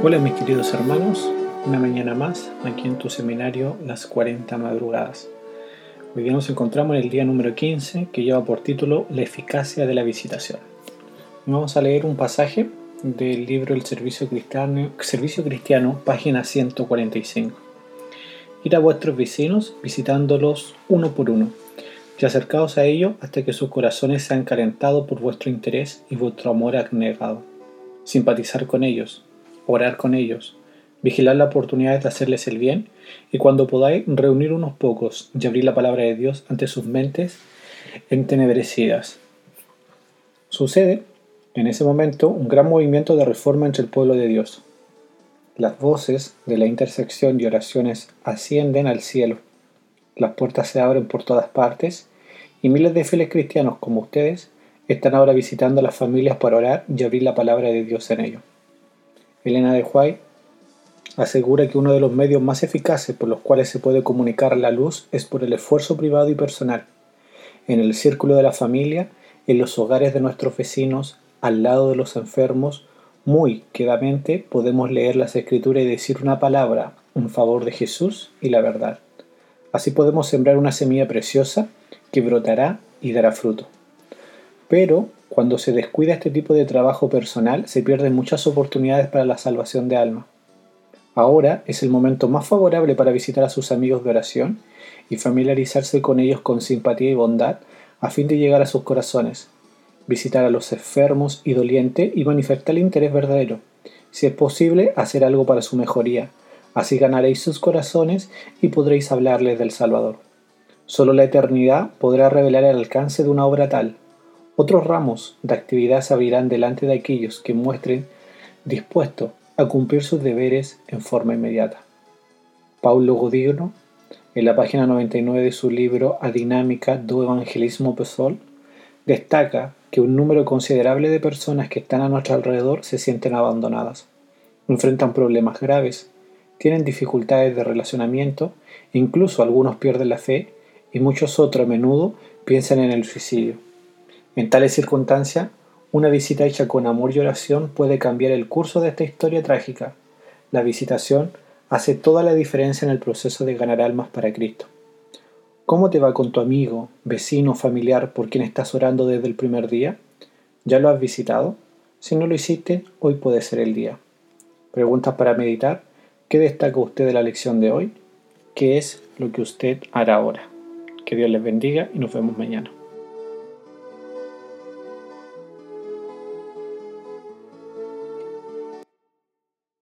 Hola mis queridos hermanos, una mañana más aquí en tu seminario Las 40 Madrugadas. Hoy día nos encontramos en el día número 15 que lleva por título La eficacia de la visitación. Vamos a leer un pasaje del libro El Servicio Cristiano, Servicio Cristiano página 145. Ir a vuestros vecinos visitándolos uno por uno y acercaos a ellos hasta que sus corazones sean calentados por vuestro interés y vuestro amor abnegado. Simpatizar con ellos, orar con ellos, vigilar la oportunidad de hacerles el bien y cuando podáis reunir unos pocos y abrir la palabra de Dios ante sus mentes entenebrecidas. Sucede en ese momento un gran movimiento de reforma entre el pueblo de Dios. Las voces de la intersección y oraciones ascienden al cielo. Las puertas se abren por todas partes y miles de fieles cristianos como ustedes están ahora visitando a las familias para orar y abrir la palabra de Dios en ello. Elena de White asegura que uno de los medios más eficaces por los cuales se puede comunicar la luz es por el esfuerzo privado y personal, en el círculo de la familia, en los hogares de nuestros vecinos, al lado de los enfermos, muy quedamente podemos leer las escrituras y decir una palabra en favor de Jesús y la verdad. Así podemos sembrar una semilla preciosa que brotará y dará fruto. Pero cuando se descuida este tipo de trabajo personal, se pierden muchas oportunidades para la salvación de alma. Ahora es el momento más favorable para visitar a sus amigos de oración y familiarizarse con ellos con simpatía y bondad a fin de llegar a sus corazones, visitar a los enfermos y dolientes y manifestar el interés verdadero. Si es posible, hacer algo para su mejoría. Así ganaréis sus corazones y podréis hablarles del Salvador. Solo la eternidad podrá revelar el alcance de una obra tal. Otros ramos de actividad se abrirán delante de aquellos que muestren dispuestos a cumplir sus deberes en forma inmediata. Paulo Godigno, en la página 99 de su libro A Dinámica do Evangelismo Pesol, destaca que un número considerable de personas que están a nuestro alrededor se sienten abandonadas, enfrentan problemas graves, tienen dificultades de relacionamiento, incluso algunos pierden la fe y muchos otros a menudo piensan en el suicidio. En tales circunstancias, una visita hecha con amor y oración puede cambiar el curso de esta historia trágica. La visitación hace toda la diferencia en el proceso de ganar almas para Cristo. ¿Cómo te va con tu amigo, vecino, familiar por quien estás orando desde el primer día? ¿Ya lo has visitado? Si no lo hiciste, hoy puede ser el día. Preguntas para meditar. ¿Qué destaca usted de la lección de hoy? ¿Qué es lo que usted hará ahora? Que Dios les bendiga y nos vemos mañana.